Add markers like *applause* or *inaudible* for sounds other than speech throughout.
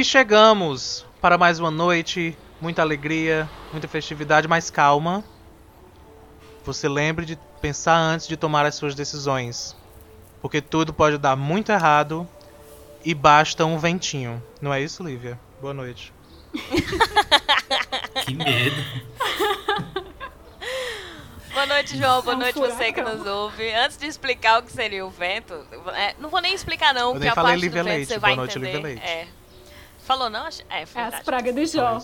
E chegamos para mais uma noite, muita alegria, muita festividade, mas calma. Você lembre de pensar antes de tomar as suas decisões, porque tudo pode dar muito errado e basta um ventinho. Não é isso, Lívia? Boa noite. *laughs* que medo. Boa noite, João. Boa noite você que nos ouve. Antes de explicar o que seria o vento, é, não vou nem explicar não, porque a parte Lívia do vento Leite. você vai Boa noite, entender. Lívia Leite. É. Falou não? É, é as pragas de João.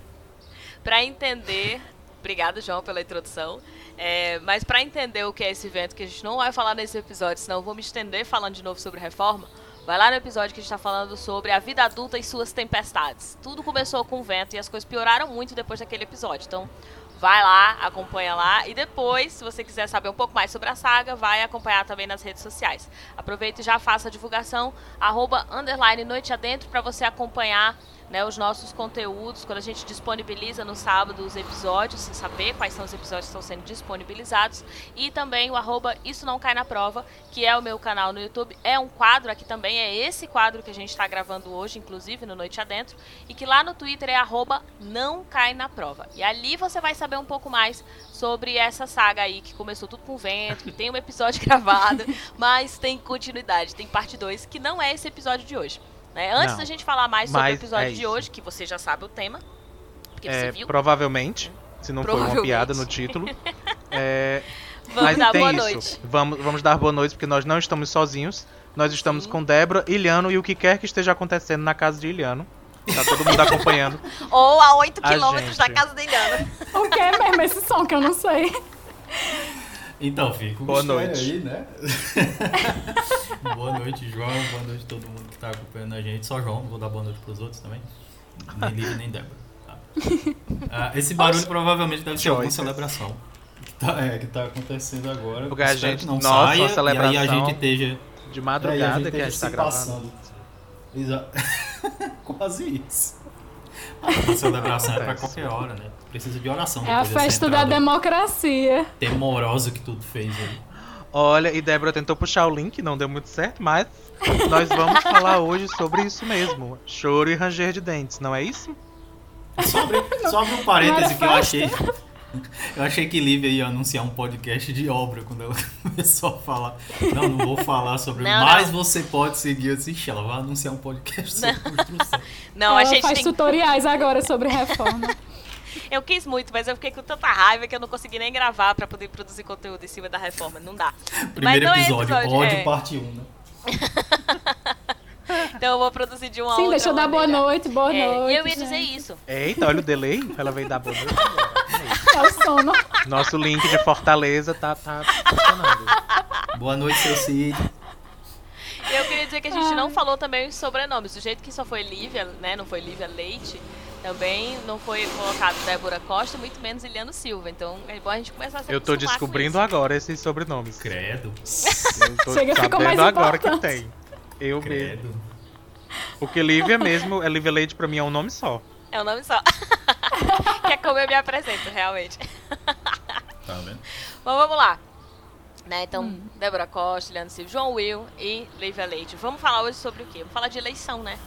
*laughs* Para entender, obrigado João pela introdução. É, mas para entender o que é esse evento, que a gente não vai falar nesse episódio, senão eu vou me estender falando de novo sobre reforma. Vai lá no episódio que a gente está falando sobre a vida adulta e suas tempestades. Tudo começou com o vento e as coisas pioraram muito depois daquele episódio. Então, vai lá, acompanha lá. E depois, se você quiser saber um pouco mais sobre a saga, vai acompanhar também nas redes sociais. Aproveita e já faça a divulgação, arroba, underline, noite adentro, para você acompanhar né, os nossos conteúdos, quando a gente disponibiliza no sábado os episódios, saber quais são os episódios que estão sendo disponibilizados, e também o arroba Isso Não Cai na Prova, que é o meu canal no YouTube, é um quadro aqui também, é esse quadro que a gente está gravando hoje, inclusive, no Noite Adentro, e que lá no Twitter é arroba Não Cai na Prova. E ali você vai saber um pouco mais sobre essa saga aí, que começou tudo com vento, que tem um episódio *laughs* gravado, mas tem continuidade, tem parte 2, que não é esse episódio de hoje. Né? Antes não, da gente falar mais sobre o episódio é de hoje, que você já sabe o tema. Porque é, você viu. Provavelmente, se não for uma piada no título. *laughs* é, vamos mas dar tem boa isso. noite. Vamos, vamos dar boa noite, porque nós não estamos sozinhos. Nós estamos Sim. com Débora, Iliano e o que quer que esteja acontecendo na casa de Iliano. Tá todo mundo acompanhando. *laughs* Ou a 8 quilômetros da casa de Iliano. o que é mesmo esse som que eu não sei? *laughs* Então, fico Boa noite. aí, né? *laughs* boa noite, João. Boa noite a todo mundo que está acompanhando a gente. Só João, vou dar boa noite para os outros também. Nem Lívia, nem Débora. Tá. *laughs* Ah, esse barulho provavelmente deve ser alguma celebração que tá, é, que tá acontecendo agora. Porque a gente, não nossa, saia, celebração e aí a gente esteja... De madrugada é, a que a gente está gravando. Exato. *laughs* Quase isso. A celebração é para qualquer hora, né? Precisa de oração. É a festa da democracia. Temoroso que tudo fez aí. Olha, e Débora tentou puxar o link, não deu muito certo, mas nós vamos falar hoje sobre isso mesmo. Choro e ranger de dentes, não é isso? Sobre, sobre um parêntese que eu achei. *laughs* Eu achei que Lívia ia anunciar um podcast de obra quando ela *laughs* começou a falar. Não, não vou falar sobre. Não, mas não. você pode seguir assim. Ela vai anunciar um podcast sobre não. construção. Não, ela a gente faz tem... tutoriais agora sobre reforma. *laughs* Eu quis muito, mas eu fiquei com tanta raiva que eu não consegui nem gravar para poder produzir conteúdo em cima da reforma. Não dá. Primeiro mas episódio, é episódio, ódio é... parte 1, né? *laughs* então eu vou produzir de uma Sim, outra deixa eu dar boa noite, boa é, noite. E eu ia dizer isso. Eita, olha o delay. Ela veio dar boa noite. É o sono. Nosso link de Fortaleza tá, tá funcionando. Boa noite, seu Cid. Eu queria dizer que a gente não falou também os sobrenomes. Do jeito que só foi Lívia, né? Não foi Lívia Leite. Também não foi colocado Débora Costa, muito menos Iliano Silva. Então é bom a gente começar a se Eu tô descobrindo agora esses sobrenomes. Credo. Eu tô *laughs* Chega, sabendo agora que tem. Eu Credo. mesmo. Porque Lívia mesmo, é Lívia Leite pra mim é um nome só. É um nome só. *laughs* que é como eu me apresento, realmente. *laughs* Tá vendo? Bom, vamos lá. Né, então, hum. Débora Costa, Leandro Silva, João Will e Lívia Leite. Vamos falar hoje sobre o quê? Vamos falar de eleição, né?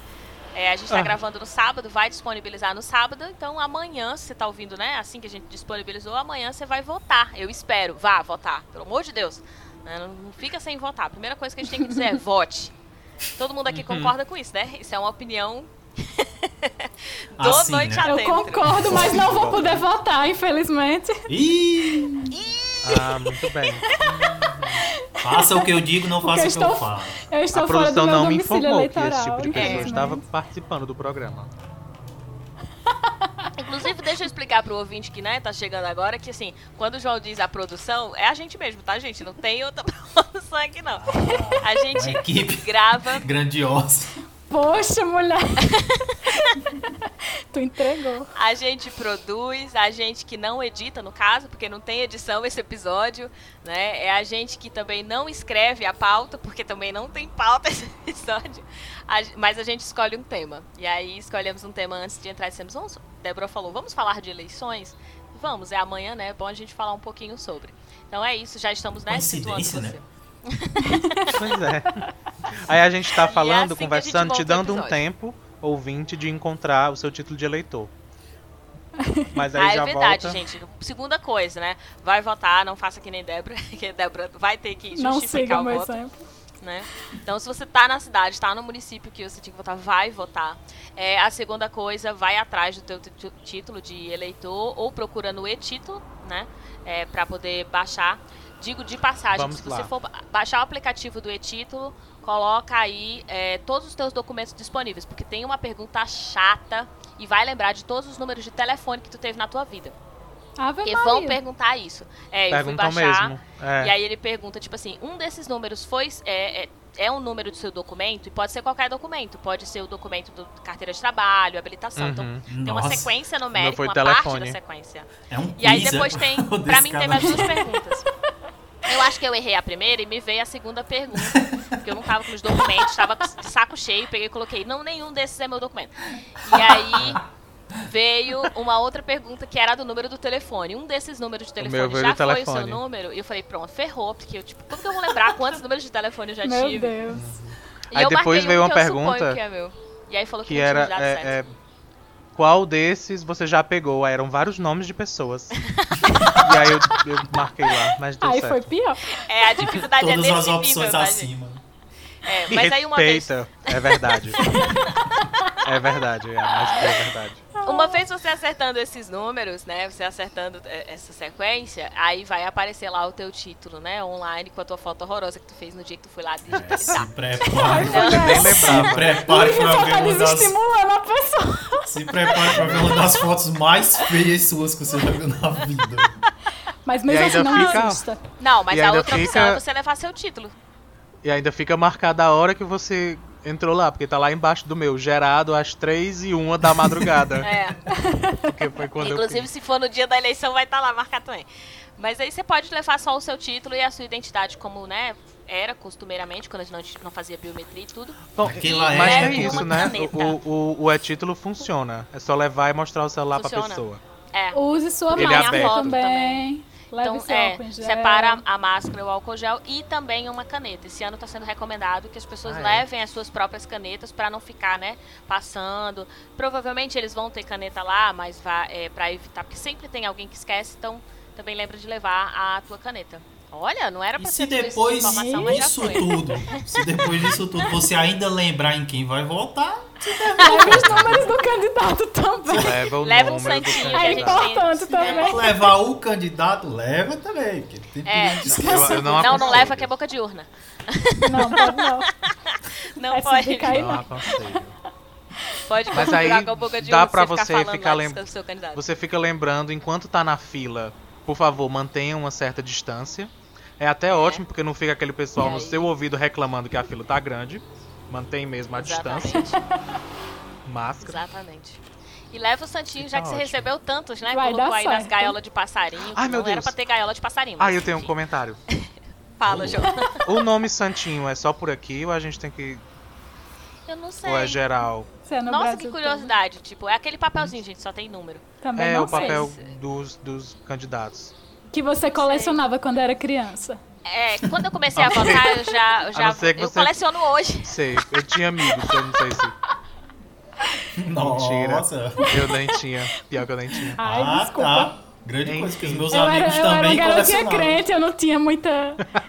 É, a gente está ah. gravando no sábado, vai disponibilizar no sábado, então amanhã, se você está ouvindo, né? Assim que a gente disponibilizou, amanhã você vai votar. Eu espero. Vá votar, pelo amor de Deus. Né, não, não fica sem votar. A primeira coisa que a gente tem que dizer é *laughs* vote. Todo mundo aqui uhum. concorda com isso, né? Isso é uma opinião *laughs* do assim, noite né? Eu concordo, mas não vou poder votar, infelizmente. Ih! Ah, muito bem. *laughs* Faça o que eu digo, não faça o que estou, eu falo. Eu estou a produção não me informou eleitoral, que esse tipo de pessoa estava participando do programa. *laughs* Inclusive, deixa eu explicar pro ouvinte que, né, tá chegando agora, que assim, quando o João diz a produção, é a gente mesmo, tá, gente? Não tem outra *laughs* produção aqui, não. A gente equipe grava. Grandiosa. Poxa, mulher. *laughs* tu entregou. A gente produz, a gente que não edita, no caso, porque não tem edição esse episódio, né? É a gente que também não escreve a pauta, porque também não tem pauta *laughs* esse episódio. A, mas a gente escolhe um tema. E aí escolhemos um tema antes de entrar e dissemos, vamos, Débora falou, vamos falar de eleições? Vamos, é amanhã, né? É bom a gente falar um pouquinho sobre. Então é isso, já estamos, né? Coincidência, né? Pois é. Aí a gente tá falando, é assim conversando, te dando um tempo. ouvinte de encontrar o seu título de eleitor. Mas aí Ah, é já verdade, volta. gente. Segunda coisa, né? Vai votar, não faça que nem Débora, *laughs* que Débora vai ter que Não justificar siga o meu voto. exemplo. né? Então, se você tá na cidade, tá no município que você tinha que votar, vai votar. É, a segunda coisa, vai atrás do teu título de eleitor ou procura no e-título, né? É, para poder baixar. Digo de passagem, Vamos se você lá. for ba- baixar o aplicativo do e-título, coloca aí é, todos os teus documentos disponíveis, porque tem uma pergunta chata e vai lembrar de todos os números de telefone que tu teve na tua vida. Ave Maria. vão perguntar isso. É, eu fui baixar, mesmo. É. e aí ele pergunta, tipo assim, um desses números foi. É, é, é um número do seu documento, e pode ser qualquer documento. Pode ser o documento do carteira de trabalho, habilitação. Então, Uhum. tem uma sequência numérica, uma parte telefone. da sequência. É um E aí quiz, depois é? tem. *laughs* Desse mim teve cara. as duas perguntas. *laughs* Eu acho que eu errei a primeira e me veio a segunda pergunta. Porque eu não tava com os documentos, tava de saco cheio, peguei e coloquei, não, nenhum desses é meu documento. E aí veio uma outra pergunta que era do número do telefone. Um desses números de meu telefone já foi o telefone. seu número? E eu falei, pronto, ferrou, porque eu, tipo, como que eu vou lembrar quantos números de telefone eu já Meu tive? Deus. E Aí eu depois veio um uma que eu suponho pergunta que é meu. E aí falou que, Que não tinha era. dado é, certo. é, qual desses você já pegou? Aí eram vários nomes de pessoas. *laughs* e aí eu, eu marquei lá, mas deu Aí certo. foi pior. É, a dificuldade é Todas nesse as nível, opções tá, gente? acima. É, Me *laughs* mas aí uma vez, respeita. É verdade. *laughs* é verdade, é, mas é verdade. uma vez você acertando esses números, né? Você acertando é, essa sequência, aí vai aparecer lá o teu título, né? Online com a tua foto horrorosa que tu fez no dia que tu foi lá É, se digitalizar. prepare. *laughs* Nem Se prepare pra só ver tá uma das. desestimulando a pessoa. Se prepare pra ver uma das fotos mais feias suas que você já viu na vida. Mas mesmo assim não fica- assusta. Não, mas E a outra opção fica- é você levar seu título. E ainda fica marcada a hora que você entrou lá, porque tá lá embaixo do meu, gerado às 3 e 1 da madrugada. *laughs* É. Porque foi quando eu Inclusive, fiz. se for no dia da eleição, vai estar lá marcado também. Mas aí você pode levar só o seu título e a sua identidade, como, né, era costumeiramente, quando a gente não fazia biometria e tudo. Bom, Aquela mas é é isso, né? O, o, o e-título funciona. É só levar e mostrar o celular pra Funciona. pessoa. É. Use sua Ele é também. também. Leve Então, é, separa a máscara, o álcool gel e também uma caneta. Esse ano está sendo recomendado que as pessoas Ah, é? levem as suas próprias canetas para não ficar, né, passando. Provavelmente eles vão ter caneta lá, mas vai é, para evitar, porque sempre tem alguém que esquece, então também lembra de levar a tua caneta. Olha, não era E para se depois disso tudo, se depois disso tudo *laughs* você ainda lembrar em quem vai votar, Leve os números do candidato também. Leva o Leva um santinho É importante também. levar o candidato, leva também. Que tem É. Eu, eu não, Não, não leva que é boca de urna. Não, pode não. *laughs* Não Essa pode. aí Não não. *laughs* Pode Mas aí com a boca de dá urna pra você você ficar ficar lá lem- do seu candidato. Você fica lembrando, enquanto tá na fila, por favor, mantenha uma certa distância. É até ótimo, porque não fica aquele pessoal no seu ouvido reclamando que a fila tá grande. Mantém mesmo a distância. Exatamente. *laughs* Máscara. Exatamente. E leva o santinho, já que você recebeu tantos, né? Vai Colocou aí nas gaiolas de passarinho. Ai, meu não era Deus. pra ter gaiola de passarinho. Ah, eu tenho um comentário. *laughs* Fala, João. *laughs* O nome Santinho é só por aqui ou a gente tem que. Eu não sei. Ou é geral? É no Nossa, Brasil que curiosidade. Tipo, é aquele papelzinho, gente, só tem número. Também É não o sei. papel dos, dos candidatos. Que você colecionava quando era criança. É, quando eu comecei a votar, eu já. Eu, já, eu você- coleciono hoje. Sei, eu tinha amigos, eu não sei se. *laughs* Nossa. Eu nem tinha. Pior que eu nem tinha. Ai, ah, desculpa. tá. Grande coisa que os meus Eu era, amigos eu era também uma garotinha colecionavam. crente, eu não tinha muita.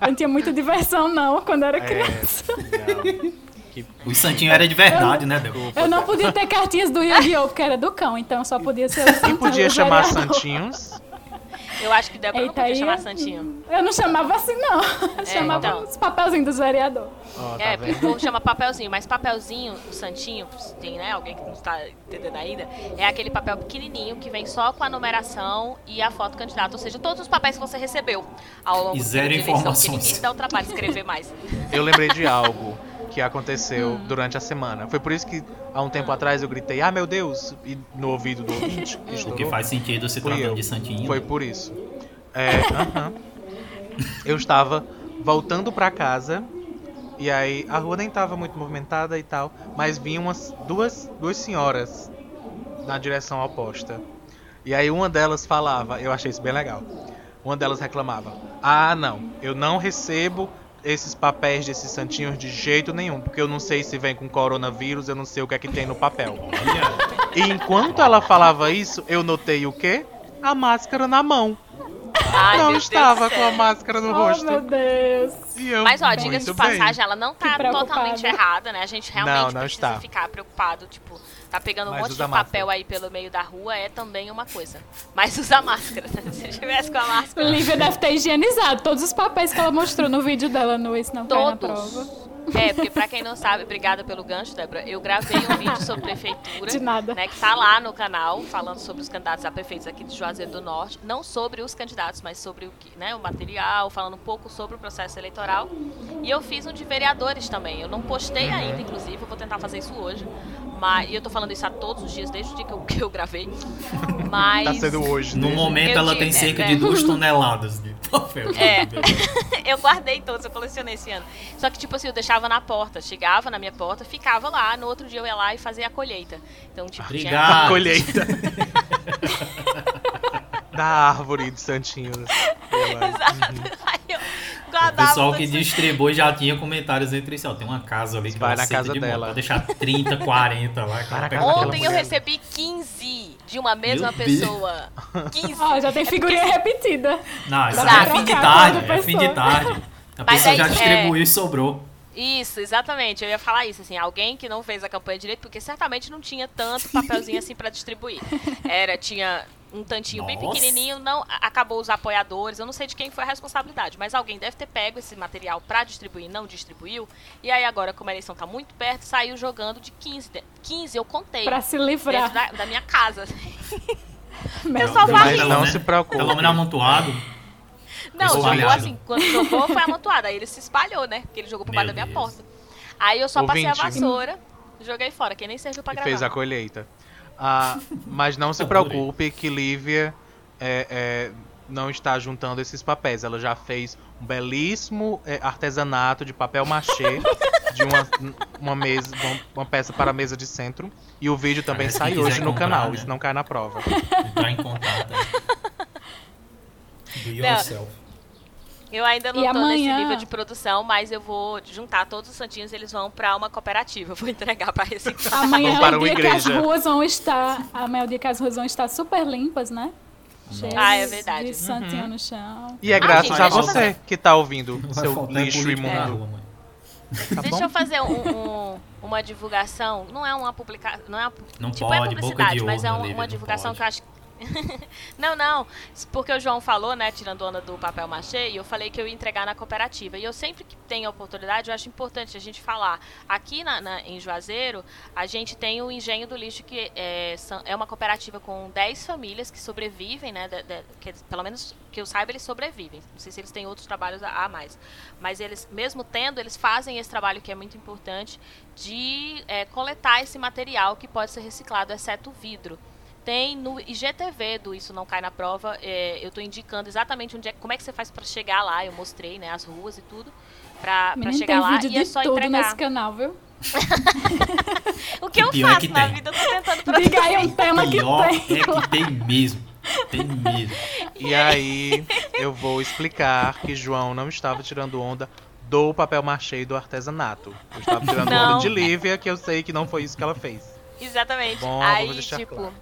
Eu não tinha muita diversão, não, quando era É, criança. legal. Que O Santinho era de verdade, né, Débora? Eu não podia ter cartinhas do Yu-Gi-Oh! porque era do cão, então só podia ser o E Santinho, podia chamar vereador. Santinhos. Eu acho que Débora não Eita, podia aí chamar eu- Santinho. Eu não chamava assim, não. Eu chamava então. os papelzinhos dos vereadores. Ó, tá É, porque o povo chama papelzinho, mas papelzinho, o santinho, tem, né, alguém que não está entendendo ainda, é aquele papel pequenininho que vem só com a numeração e a foto do candidato, ou seja, todos os papéis que você recebeu ao longo E do zero de eleição, porque informações. ninguém se dá o trabalho de escrever mais. Eu lembrei de algo que aconteceu Hum. durante a semana. Foi por isso que há um tempo atrás eu gritei, ah meu Deus, e no ouvido do ouvinte. *laughs* que Porque estourou. faz sentido se tratando de Santinho. Foi por isso. É, aham. Eu estava voltando pra casa e aí a rua nem tava muito movimentada e tal, mas vinham umas duas, duas senhoras na direção oposta. E aí uma delas falava, eu achei isso bem legal. Uma delas reclamava: "Ah, não, eu não recebo esses papéis desses santinhos de jeito nenhum, porque eu não sei se vem com coronavírus, eu não sei o que é que tem no papel. E enquanto ela falava isso, eu notei o quê? A máscara na mão. Ai, não estava com a máscara no Oh, rosto. meu Deus. E eu, Mas ó, diga-se de passagem, ela não tá totalmente errada, né? A gente realmente Não, não precisa está. ficar preocupado, tipo, tá pegando um Mas monte de papel máscara. aí pelo meio da rua é também uma coisa. Mas usa máscara, *laughs* né? Se tivesse com a máscara. Lívia deve ter higienizado todos os papéis que ela mostrou no vídeo dela no Isso Não Cai na Todos. Prova. É, porque pra quem não sabe, obrigada pelo gancho, Débora. Eu gravei um vídeo sobre prefeitura. De nada. Né, que tá lá no canal, falando sobre os candidatos a prefeitos aqui de Juazeiro do Norte. Não sobre os candidatos, mas sobre o, que, né, o material, falando um pouco sobre o processo eleitoral. E eu fiz um de vereadores também. Eu não postei ainda, inclusive, eu vou tentar fazer isso hoje. Mas, e eu tô falando isso a todos os dias, desde o dia que eu, *laughs* que eu gravei. Mas. Tá sendo hoje. No né? momento Eu ela digo, tem é, cerca né? de duas *laughs* toneladas de papel. É. *laughs* eu guardei todos, eu colecionei esse ano. Só que, tipo assim, eu deixava na porta. Chegava na minha porta, ficava lá. No outro dia eu ia lá e fazia a colheita. Então, tipo, tinha. Obrigado. A colheita. Da árvore de santinhos. *laughs* Exato. Aí eu O pessoal que distribui já tinha comentários entre si. Ó, tem uma casa ali que Vai na casa de dela. Pode deixar 30, 40 *laughs* lá. Ontem eu mulher. recebi 15 de uma mesma Meu Deus. pessoa. 15. Ó, já tem figurinha repetida. Não, isso Exato. é fim de tarde. É fim de tarde. A Mas pessoa aí, já é- distribuiu e sobrou. Isso, exatamente. Eu ia falar isso, assim, alguém que não fez a campanha direito, porque certamente não tinha tanto papelzinho assim pra distribuir. Era, tinha um tantinho bem Nossa. pequenininho, não acabou os apoiadores, eu não sei de quem foi a responsabilidade, mas alguém deve ter pego esse material pra distribuir, não distribuiu. E aí agora, como a eleição tá muito perto, saiu jogando de 15, de- 15 eu contei. Pra se livrar. da, da minha casa. Meu *laughs* Eu só Deus. varri. Mas não se preocupe. Pelo menos amontoado. Não, jogou Espalhado. assim, quando jogou foi amontoado. Aí ele se espalhou, né? Porque ele jogou por baixo da minha Deus. porta. Aí eu só passei a Ouvinte. vassoura, joguei fora, que nem serviu pra E gravar. fez a colheita. Ah, mas não se *laughs* preocupe que Lívia é, é, não está juntando esses papéis. Ela já fez um belíssimo é, artesanato de papel machê de uma, uma mesa, uma, uma peça para a mesa de centro. E o vídeo também sai hoje no comprar, canal. né? Isso não cai na prova. Entrar em contato. Do yourself. Eu ainda não E tô nesse amanhã? nível de produção, mas eu vou juntar todos os santinhos, eles vão pra uma cooperativa. Eu Vou entregar pra reciclar. *laughs* Amanhã é para o uma dia que as ruas vão estar. Amanhã é o dia que as ruas vão estar super limpas, né? Cheias Ah, é verdade. De santinho no chão. E é Ah, graças gente, a você fazer- que tá ouvindo, seu faltar lixo imundo. mãe. Tá Deixa bom? eu fazer um- um- uma divulgação. Não é uma publicação. Não é, Não tipo, pode, é publicidade, de mas é um- uma divulgação pode. que eu acho. *laughs* não, não. Porque o João falou, né, tirando onda do papel machê, e eu falei que eu ia entregar na cooperativa. E eu sempre que tenho a oportunidade, eu acho importante a gente falar. Aqui na, na- em Juazeiro, a gente tem o Engenho do Lixo, que é, é uma cooperativa com 10 famílias que sobrevivem, né? de- de- que, pelo menos que eu saiba, eles sobrevivem. Não sei se eles têm outros trabalhos a, a mais. Mas eles, mesmo tendo, eles fazem esse trabalho que é muito importante de é, coletar esse material que pode ser reciclado, exceto o vidro. Tem no IGTV do Isso Não Cai na Prova, é, eu estou indicando exatamente onde é, como é que você faz para chegar lá, eu mostrei, né, as ruas e tudo, para chegar lá vídeo e de é só tudo entregar. nesse canal, viu? *laughs* O que eu pior é faço que na tem. vida, eu tô tentando. Diga aí *laughs* um tema que Pior tem. é que tem mesmo. Tem mesmo. E aí eu vou explicar que João não estava tirando onda do papel machê e do artesanato. Eu estava tirando Não. onda de Lívia, que eu sei que não foi isso que ela fez. Exatamente. Bom, Aí, vamos deixar tipo, claro.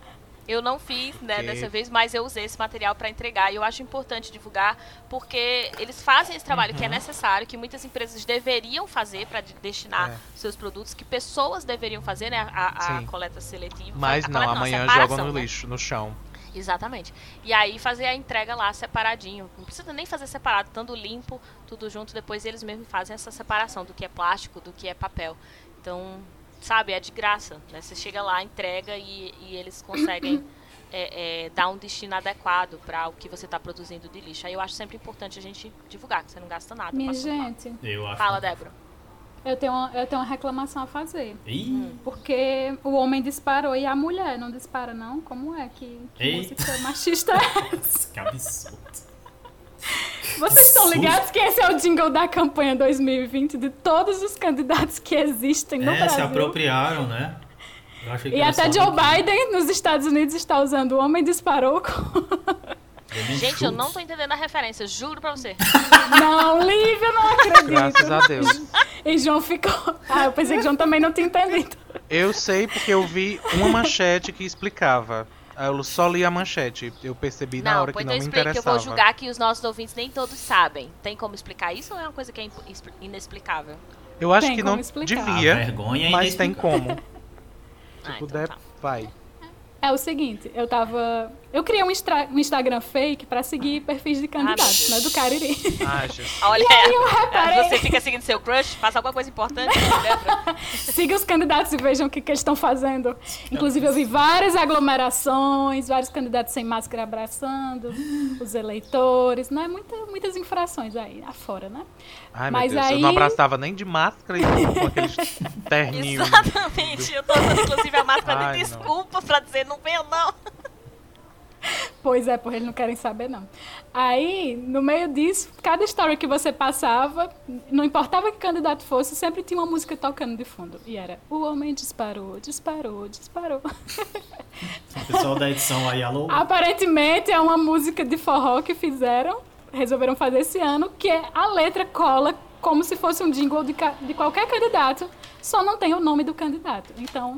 Eu não fiz, né, Ok. dessa vez, mas eu usei esse material para entregar. E eu acho importante divulgar, porque eles fazem esse trabalho Uhum. que é necessário, que muitas empresas deveriam fazer para destinar É. seus produtos, que pessoas deveriam fazer, né, a, a coleta seletiva. Mas não, coleta amanhã separação, jogam no né? lixo, no chão. Exatamente. E aí fazer a entrega lá separadinho. Não precisa nem fazer separado, estando limpo, tudo junto. Depois eles mesmos fazem essa separação do que é plástico, do que é papel. Então, sabe, é de graça. Né? Você chega lá, entrega e, e eles conseguem *coughs* é, é, dar um destino adequado para o que você está produzindo de lixo. Aí eu acho sempre importante a gente divulgar, que você não gasta nada. Minha gente, Eu acho. Fala, Débora. eu tenho, uma, eu tenho uma reclamação a fazer. Ih, Porque o homem disparou e a mulher não dispara, não? Como é que, que música machista é *laughs* essa? que absurdo. Vocês estão ligados que esse é o jingle da campanha 2020 de todos os candidatos que existem no É, se Brasil? apropriaram, né? Eu achei que E até Joe. Biden nos Estados Unidos está usando o homem disparou com... Gente, eu não tô entendendo a referência, juro pra você. *laughs* Não, Lívia, não acredito. Graças a Deus. *laughs* E João ficou. Ah, eu pensei que João também não tinha entendido. Eu sei porque eu vi uma manchete que explicava. Aí Eu só li a manchete. Eu percebi na Não, hora que pois não eu me explico que eu interessava. vou julgar que os nossos ouvintes nem todos sabem. Tem como explicar isso ou é uma coisa que é inexplicável? Eu acho Tem que não explicar. Devia, vergonha é mas tem como. *laughs* Se Ah, então puder, tá. vai. É o seguinte, eu tava. Eu criei um, um Instagram fake pra seguir perfis de candidatos, meu né? Do Cariri. Ah, Jesus. *laughs* Olha, eu reparei- você fica seguindo seu crush, faz alguma coisa importante, lembra? *laughs* Siga os candidatos e vejam o que, que eles estão fazendo. Inclusive, eu vi várias aglomerações, vários candidatos sem máscara abraçando os eleitores, né? Muita, muitas infrações aí, afora, né? Ai, Mas meu Deus. Eu aí- não abraçava nem de máscara e com aqueles terninhos. *laughs* Exatamente. Eu tô usando inclusive a máscara Ai, de desculpa pra dizer não venho não. Pois é, porque eles não querem saber, não. Aí, no meio disso, cada story que você passava, não importava que candidato fosse, sempre tinha uma música tocando de fundo. E era, o homem disparou, disparou, disparou. *laughs* O pessoal da edição aí, alô? Aparentemente é uma música de forró que fizeram, resolveram fazer esse ano, que é a letra cola como se fosse um jingle de, de qualquer candidato, só não tem o nome do candidato. Então,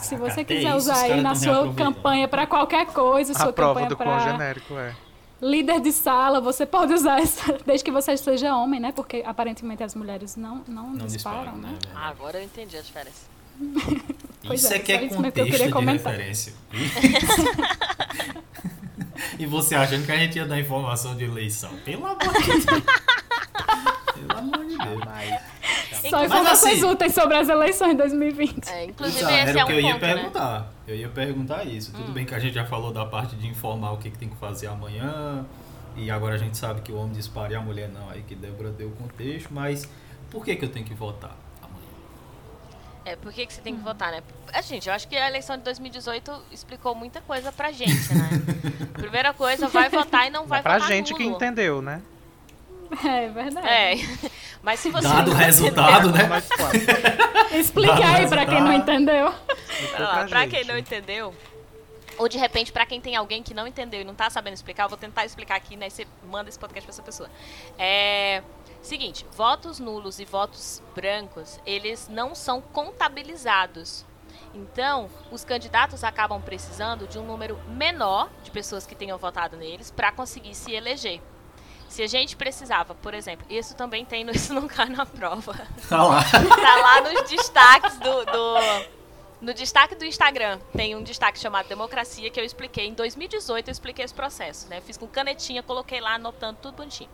se Caraca, você até quiser usar aí na sua campanha para qualquer coisa, sua A prova campanha para genérico é. líder de sala, você pode usar essa, *laughs* desde que você seja homem, né? Porque aparentemente as mulheres não, não, Não disparam, disparam, né? né? Ah, agora eu entendi a diferença. *laughs* Pois Isso é, é que é mesmo que eu contexto queria de comentar. referência. *laughs* e você achando que a gente ia dar informação de eleição. Pelo amor de Deus. *laughs* Pelo amor de Deus. Mas, Só informações assim- úteis sobre as eleições de 2020. É, inclusive Exato, esse era é o que um eu ia ponto, né? perguntar. Eu ia perguntar isso. Tudo Hum. bem que a gente já falou da parte de informar o que, que tem que fazer amanhã. E agora a gente sabe que o homem dispara e a mulher não. Aí que Débora deu o contexto. Mas por que, que eu tenho que votar? É, por que, que você tem que votar, né? A gente, eu acho que a eleição de 2018 explicou muita coisa pra gente, né? *laughs* Primeira coisa, vai votar e não vai é pra votar gente que nulo. entendeu, né? É verdade. É, *laughs* mas se você Dado o resultado, entendeu- né? *laughs* Explica aí pra quem não entendeu. Ah, pra gente. quem não entendeu, ou de repente pra quem tem alguém que não entendeu e não tá sabendo explicar, eu vou tentar explicar aqui, né? e Você manda esse podcast pra essa pessoa. É. Seguinte, votos nulos e votos brancos, eles não são contabilizados. Então, os candidatos acabam precisando de um número menor de pessoas que tenham votado neles para conseguir se eleger. Se a gente precisava, por exemplo, isso também tem no *laughs* Isso Não Cai na Prova Tá lá. tá lá nos destaques do, do- no destaque do Instagram tem um destaque chamado democracia que eu expliquei em 2018 eu expliquei esse processo né fiz com canetinha coloquei lá anotando tudo bonitinho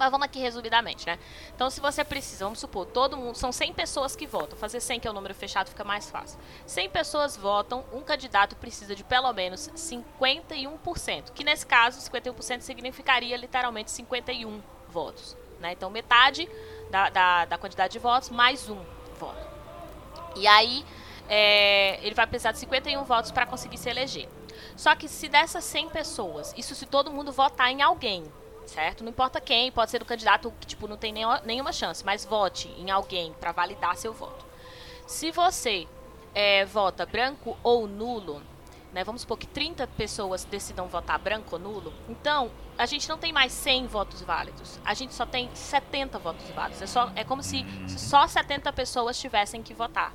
mas vamos aqui resumidamente, né? Então, se você precisa, vamos supor, todo mundo, são 100 pessoas que votam. Fazer 100, que é o número fechado, fica mais fácil. 100 pessoas votam, um candidato precisa de pelo menos 51%, que nesse caso, 51% significaria literalmente 51 votos. Né? Então, metade da, da, da quantidade de votos mais um voto. E aí, é, ele vai precisar de 51 votos para conseguir se eleger. Só que se dessas 100 pessoas, isso se todo mundo votar em alguém, certo? Não importa quem, pode ser o candidato que tipo não tem nenhuma, chance, mas vote em alguém para validar seu voto. Se você é, vota branco ou nulo, né, vamos supor que 30 pessoas decidam votar branco ou nulo, então a gente não tem mais 100 votos válidos, a gente só tem 70 votos válidos. É, só, é como se só 70 pessoas tivessem que votar.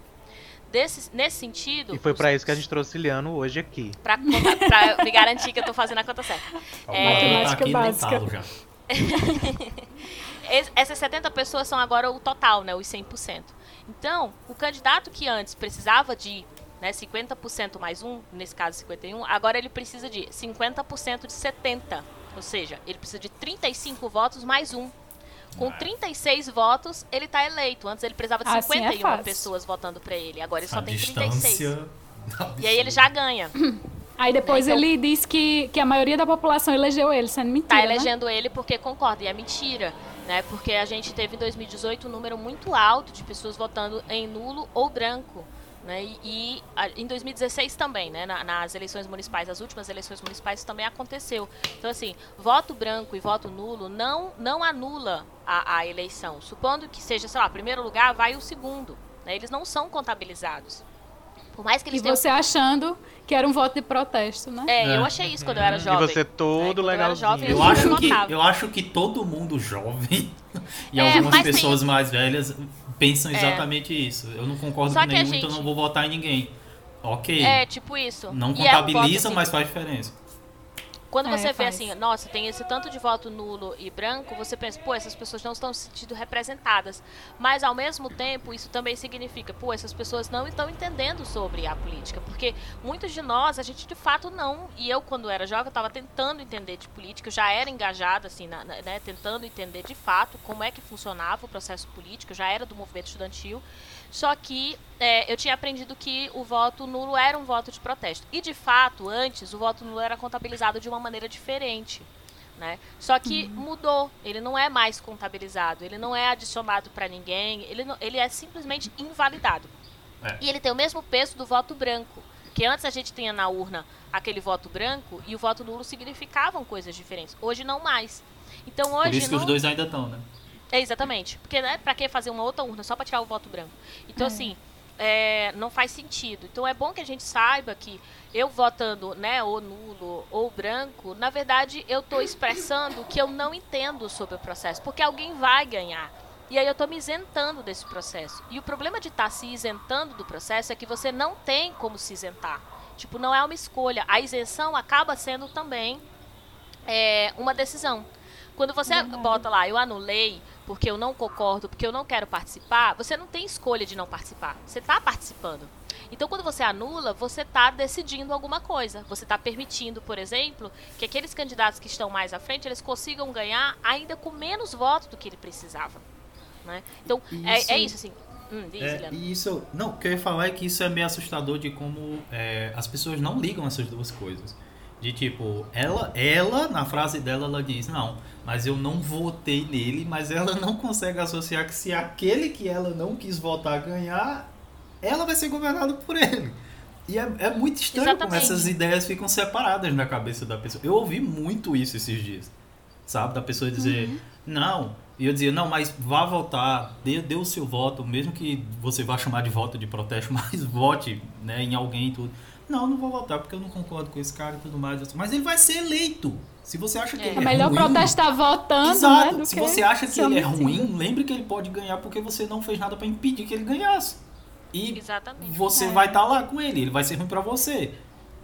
Desse, nesse sentido. E foi pra isso que a gente trouxe Liano hoje aqui. Pra me garantir que eu tô fazendo a conta certa. É, Matemática tá aqui básica. *laughs* essas 70 pessoas são agora o total, né? Os 100%. Então, o candidato que antes precisava de né, 50% mais um, nesse caso 51, agora ele precisa de 50% de 70. Ou seja, ele precisa de 35 votos mais um. Com 36 votos, ele tá eleito. Antes ele precisava de Assim é 51 fácil. pessoas votando pra ele. Agora ele A só tem 36. distância. E aí ele já ganha. *clears throat* Aí depois Então- ele diz que, que a maioria da população elegeu ele, sendo mentira. tá né? elegendo ele porque concorda. E é mentira, né? Porque a gente teve em 2018 um número muito alto de pessoas votando em nulo ou branco. Né? E, e, a- em 2016 também, né? Na- nas eleições municipais, as últimas eleições municipais também aconteceu. Então, assim, voto branco e voto nulo não, não anula a, a eleição. Supondo que seja, sei lá, primeiro lugar, vai o segundo. né? Eles não são contabilizados. Por mais que eles E tenham você achando que era um voto de protesto, né? É, É. eu achei isso quando eu era jovem. E você todo É, quando eu jovem, Eu acho, que, eu acho que todo mundo jovem *laughs* e É, algumas mas tem- pessoas mais velhas pensam É. exatamente isso. Eu não concordo Só com nenhum, então gente- não vou votar em ninguém. Ok. É, tipo isso. não E é um voto, contabiliza, assim, mas faz diferença. Quando É, você vê faz. assim, nossa, tem esse tanto de voto nulo e branco, você pensa, pô, essas pessoas não estão se sentindo representadas. Mas ao mesmo tempo, isso também significa, pô, essas pessoas não estão entendendo sobre a política. Porque muitos de nós, a gente de fato não. E eu, quando era jovem, eu estava tentando entender de política, eu já era engajada, assim, na- na- né, tentando entender de fato como é que funcionava o processo político, eu já era do movimento estudantil. Só que é, eu tinha aprendido que o voto nulo era um voto de protesto. E de fato, antes, o voto nulo era contabilizado de uma maneira diferente. Né? Só que mudou. Ele não é mais contabilizado, ele não é adicionado para ninguém, ele, não- ele é simplesmente invalidado. É. E ele tem o mesmo peso do voto branco. Que antes a gente tinha na urna aquele voto branco e o voto nulo significavam coisas diferentes. Hoje não mais. Então hoje Por isso que não... os dois ainda estão, né? É, exatamente. Porque, né, pra que fazer uma outra urna só pra tirar o voto branco? Então, É. assim, é, não faz sentido. Então, é bom que a gente saiba que eu votando, né, ou nulo ou branco, na verdade, eu tô expressando que eu não entendo sobre o processo. Porque alguém vai ganhar. E aí eu tô me isentando desse processo. E o problema de estar se isentando do processo é que você não tem como se isentar. Tipo, não é uma escolha. A isenção acaba sendo também é, uma decisão. Quando você bota lá, eu anulei porque eu não concordo, porque eu não quero participar, você não tem escolha de não participar. Você está participando. Então, quando você anula, você está decidindo alguma coisa. Você está permitindo, por exemplo, que aqueles candidatos que estão mais à frente, eles consigam ganhar ainda com menos votos do que ele precisava. Né? Então, é, Isso- é isso, assim. Hum, diz, É, e isso, não, o que eu ia falar é que isso é meio assustador de como é, as pessoas não ligam essas duas coisas. De tipo, ela, ela, na frase dela, ela diz, não, mas eu não votei nele, mas ela não consegue associar que se aquele que ela não quis votar ganhar, ela vai ser governada por ele. E é, é muito estranho como Exatamente. essas ideias ficam separadas na cabeça da pessoa. Eu ouvi muito isso esses dias, sabe? Da pessoa dizer, não. E eu dizia, não, mas vá votar, dê, dê o seu voto, mesmo que você vá chamar de voto de protesto, *laughs* mas vote né, em alguém e tudo. Não, não vou votar porque eu não concordo com esse cara e tudo mais. Mas ele vai ser eleito. Se você acha que É. ele É é melhor ruim, protestar votando, Exato. né? Do Se que você acha que ele é ruim, lembre que ele pode ganhar porque você não fez nada pra impedir que ele ganhasse. E Exatamente. você É. vai estar lá com ele, ele vai ser ruim pra você.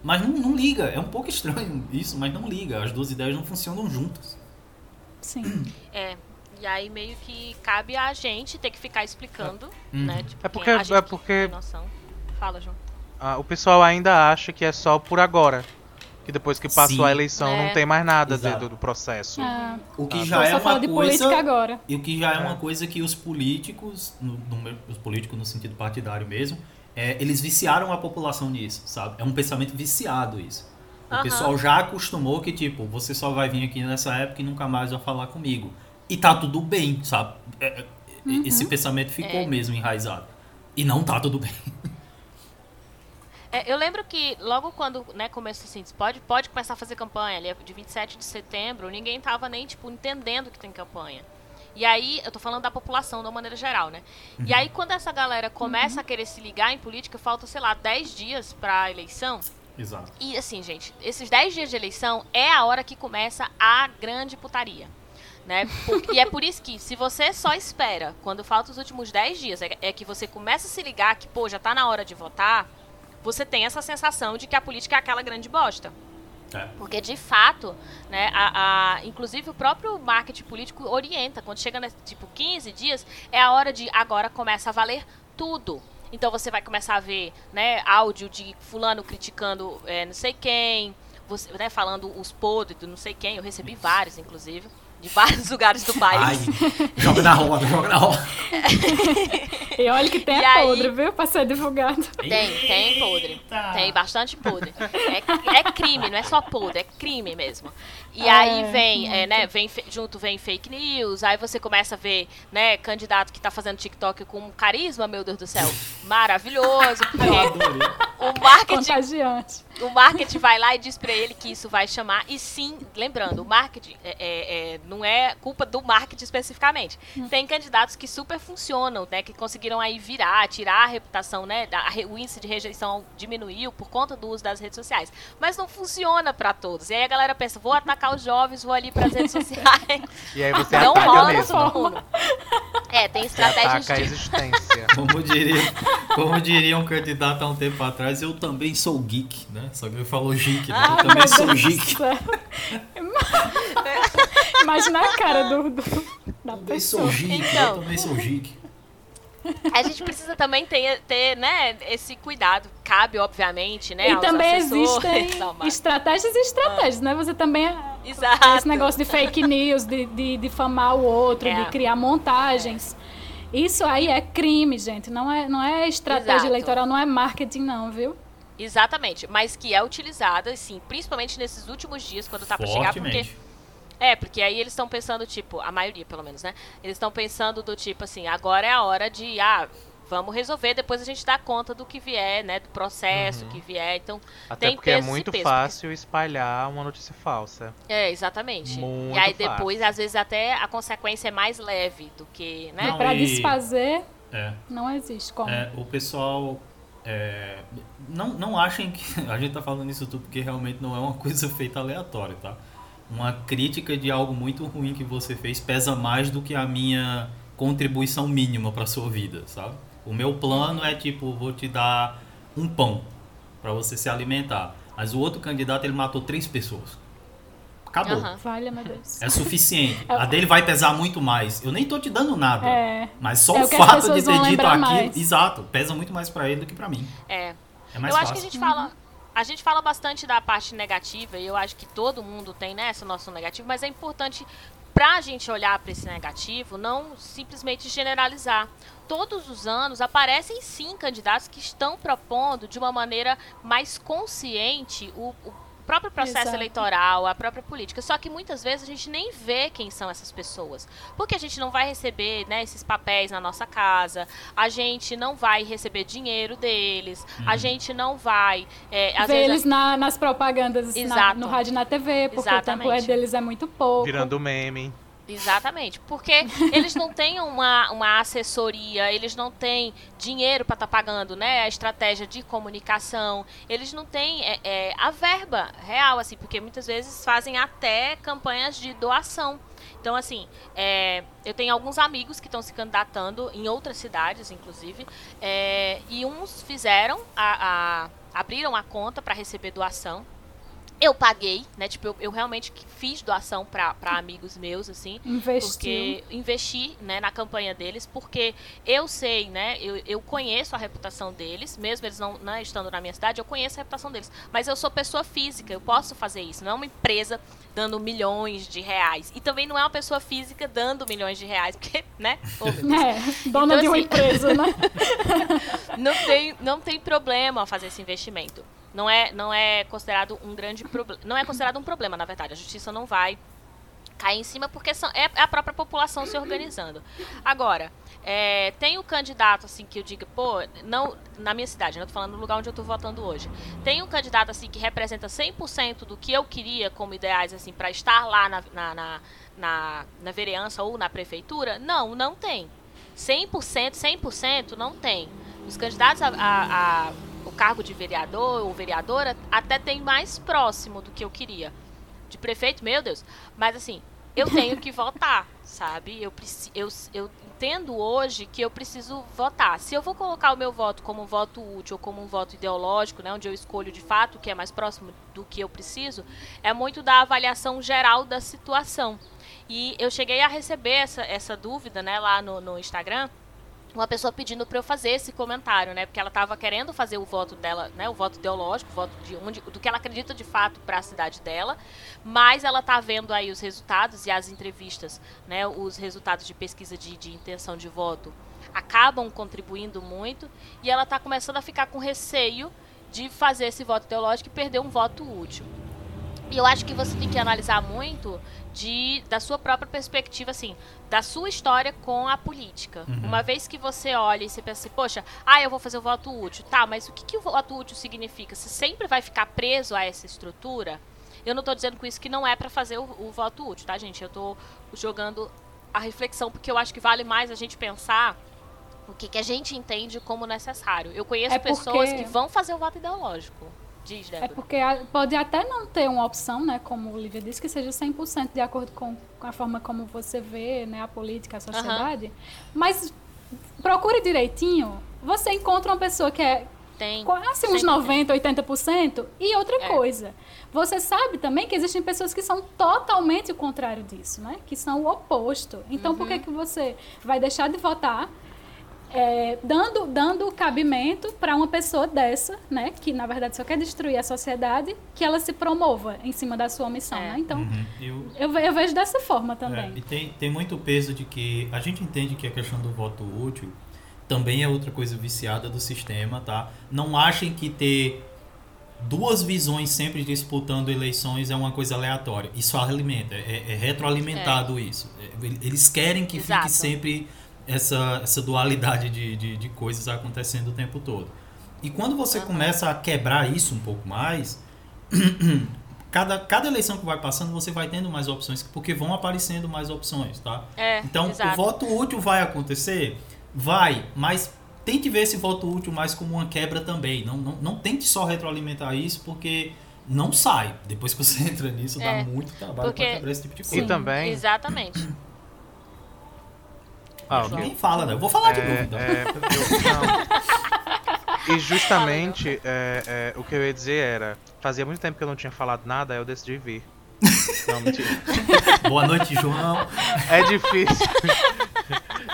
Mas não, não liga, é um pouco estranho isso, mas não liga. As duas ideias não funcionam juntas. Sim. É. E aí meio que cabe a gente ter que ficar explicando, Uhum. né? Tipo, É porque- a gente é que porque- tem noção. Fala, João. Ah, o pessoal ainda acha que é só por agora. Que depois que passou Sim. a eleição É. não tem mais nada Exato. do, processo. Ah, O que Ah, já eu é uma coisa. agora. E o que já é, É. uma coisa que os políticos, no, no- os políticos no sentido partidário mesmo, é, eles viciaram a população nisso, sabe? É um pensamento viciado isso. O Aham. pessoal já acostumou que, tipo, você só vai vir aqui nessa época e nunca mais vai falar comigo. E tá tudo bem, sabe? É, é, Esse pensamento ficou É. mesmo enraizado. E não tá tudo bem. *laughs* É, eu lembro que logo quando né, começou assim, pode, pode começar a fazer campanha, ali de 27 de setembro, ninguém tava nem, tipo, entendendo que tem campanha. E aí, eu tô falando da população de uma maneira geral, né? E aí, quando essa galera começa a querer se ligar em política, falta, sei lá, 10 dias pra eleição. Exato. E assim, gente, esses 10 dias de eleição é a hora que começa a grande putaria. Né? Por- e é por isso que, se você só espera quando faltam os últimos 10 dias, é, é que você começa a se ligar que, pô, já tá na hora de votar, você tem essa sensação de que a política é aquela grande bosta. É. Porque, de fato, né, a, a- inclusive o próprio marketing político orienta, quando chega, nesse, tipo, 15 dias, é a hora de agora começa a valer tudo. Então você vai começar a ver né, áudio de fulano criticando é, não sei quem, você, né, falando os podres do não sei quem, eu recebi vários, inclusive, de vários lugares do Ai, país. joga na roda, joga na roda. E olha que tem E a aí- podre, viu? Pra ser divulgado. Tem, tem podre. Eita. Tem bastante podre. É, é crime, não é só podre, é crime mesmo. E É, aí vem, é, né, vem junto vem fake news, aí você começa a ver, né, candidato que tá fazendo TikTok com carisma, meu Deus do céu, maravilhoso, Eu porque. O marketing, o marketing vai lá e diz pra ele que isso vai chamar. E sim, lembrando, o marketing é, é- é- não é culpa do marketing especificamente. Tem candidatos que super funcionam, né? Que conseguiram aí virar, tirar a reputação, né? a o índice de rejeição diminuiu por conta do uso das redes sociais. Mas não funciona pra todos. E aí a galera pensa, vou atacar os jovens, vou ali pras redes *laughs* sociais. E aí você não ataca rola mesmo. todo mundo. É, tem estratégias ataca a de existência. Como diria, como diria um candidato há um tempo atrás, eu também sou geek, né? Só que ele falou geek, né? Eu também sou geek. *laughs* Imagina a cara do, do- da Também pessoa. sou geek, Então. eu também sou geek. A gente precisa também ter, ter né, esse cuidado. Cabe, obviamente, né? E aos também existem *laughs* estratégias e estratégias, né? Você também. Exato. Esse negócio de fake news, de, de difamar o outro, É. de criar montagens. Isso aí é crime, gente. Não é, não é estratégia Exato. eleitoral, não é marketing, não, viu? Exatamente, mas que é utilizada, assim, principalmente nesses últimos dias, quando tá pra chegar, porque. É, porque aí eles estão pensando, tipo, a maioria pelo menos, né? Eles estão pensando do tipo assim, agora é a hora de, ah, vamos resolver, depois a gente dá conta do que vier, né? Do processo que vier. Então, Até tem porque é peso muito peso, fácil espalhar uma notícia falsa. é, exatamente. Muito e aí fácil. depois, às vezes, até a consequência é mais leve do que, né? Não, Pra e- desfazer, É. não existe como. É, o pessoal. é, não, não achem que. *laughs* A gente tá falando isso tudo porque realmente não é uma coisa *laughs* feita aleatória, tá? Uma crítica de algo muito ruim que você fez pesa mais do que a minha contribuição mínima pra sua vida, sabe? O meu plano é tipo, vou te dar um pão pra você se alimentar. Mas o outro candidato ele matou três pessoas. Acabou. Aham. Valha, meu Deus. É suficiente. *laughs* A dele vai pesar muito mais. Eu nem tô te dando nada. É. Mas só É o fato de ter dito aquilo, mais. exato, pesa muito mais pra ele do que pra mim. É. É mais eu fácil. acho que a gente fala. A gente fala bastante da parte negativa e eu acho que todo mundo tem né, essa noção negativa, mas é importante pra gente olhar para esse negativo, não simplesmente generalizar. Todos os anos aparecem sim candidatos que estão propondo de uma maneira mais consciente o, o próprio processo Exato. eleitoral, a própria política. Só que muitas vezes a gente nem vê quem são essas pessoas. Porque a gente não vai receber né, esses papéis na nossa casa, a gente não vai receber dinheiro deles, a gente não vai. É, às Ver vezes, eles na- nas propagandas na- no rádio e na TV, porque o tempo Exatamente. deles é muito pouco. Virando meme. Exatamente, porque *laughs* eles não têm uma, uma assessoria, eles não têm dinheiro para estar pagando, né, a estratégia de comunicação, eles não têm é, é, a verba real, assim, porque muitas vezes fazem até campanhas de doação. Então, assim, é, eu tenho alguns amigos que estão se candidatando em outras cidades, inclusive, é, e uns fizeram, a, a- abriram a conta para receber doação. Eu paguei, né? Tipo, eu, eu realmente fiz doação para amigos meus, assim. Investiu. Porque investi né, na campanha deles, porque eu sei, né? Eu, eu conheço a reputação deles, mesmo eles não, não estando na minha cidade, eu conheço a reputação deles. Mas eu sou pessoa física, eu posso fazer isso. Não é uma empresa dando milhões de reais. E também não é uma pessoa física dando milhões de reais, *laughs* porque, né? Deus. É, dona Então, de uma assim, empresa, né? *laughs* não tem, não tem problema fazer esse investimento. Não é, não é considerado um grande problema. Não é considerado um problema, na verdade. A justiça não vai cair em cima porque são, é a própria população se organizando. Agora, é, tem o candidato assim que eu digo, pô, não na minha cidade, não tô falando no lugar onde eu tô votando hoje. Tem um candidato assim que representa 100% do que eu queria como ideais assim para estar lá na, na, na, na, na vereança ou na prefeitura? Não, não tem. 100%, 100% não tem. Os candidatos a, a, a o cargo de vereador ou vereadora até tem mais próximo do que eu queria. De prefeito, meu Deus. Mas assim, eu *laughs* tenho que votar, sabe? Eu, eu, eu entendo hoje que eu preciso votar. Se eu vou colocar o meu voto como um voto útil ou como um voto ideológico, né, onde eu escolho de fato o que é mais próximo do que eu preciso, é muito da avaliação geral da situação. E eu cheguei a receber essa, essa dúvida né, lá no, no Instagram uma pessoa pedindo para eu fazer esse comentário, né? Porque ela estava querendo fazer o voto dela, né? O voto ideológico, o voto de onde, do que ela acredita de fato para a cidade dela, mas ela tá vendo aí os resultados e as entrevistas, né? Os resultados de pesquisa de, de intenção de voto acabam contribuindo muito e ela tá começando a ficar com receio de fazer esse voto ideológico e perder um voto útil. E eu acho que você tem que analisar muito de da sua própria perspectiva, assim, da sua história com a política. Uhum. Uma vez que você olha e você pensa assim, poxa, ah, eu vou fazer o voto útil. Tá, mas o que, que o voto útil significa? Você sempre vai ficar preso a essa estrutura? Eu não estou dizendo com isso que não é para fazer o, o, voto útil, tá, gente? Eu estou jogando a reflexão porque eu acho que vale mais a gente pensar o que, que a gente entende como necessário. Eu conheço É porque- pessoas que vão fazer o voto ideológico. Diz, É porque pode até não ter uma opção, né, como o Lívia disse, que seja 100% de acordo com, a forma como você vê né, a política, a sociedade. Mas procure direitinho, você encontra uma pessoa que é Tem. quase uns sempre 90, 80%. E outra É. coisa, você sabe também que existem pessoas que são totalmente o contrário disso, né? Que são o oposto. Então, por que, Uhum. que você vai deixar de votar é, dando, dando cabimento para uma pessoa dessa, né? Que, na verdade, só quer destruir a sociedade, que ela se promova em cima da sua missão, É. né? Então, Uhum. Eu, eu, eu vejo dessa forma É, também. e tem, tem muito peso de que a gente entende que a questão do voto útil também é outra coisa viciada do sistema, tá? Não achem que ter duas visões sempre disputando eleições é uma coisa aleatória. Isso alimenta, é, é retroalimentado isso. É, Eles querem que Exato. fique sempre essa, essa dualidade de, de, de coisas acontecendo o tempo todo. E quando você começa a quebrar isso um pouco mais, *clears throat* cada, cada eleição que vai passando, você vai tendo mais opções, porque vão aparecendo mais opções, tá? É, Então, exato. o voto útil vai acontecer? Vai, mas tente ver esse voto útil mais como uma quebra também. Não, não, não tente só retroalimentar isso, porque não sai. Depois que você *laughs* entra nisso, É, dá muito trabalho pra quebrar esse tipo de E coisa. também. Exatamente. Ah, Ninguém fala, né? Eu vou falar de É, novo, então. é, eu- não. E justamente é, é, o que eu ia dizer era: fazia muito tempo que eu não tinha falado nada, aí eu decidi vir. Não, mentira. *laughs* Boa noite, João. É difícil. *laughs*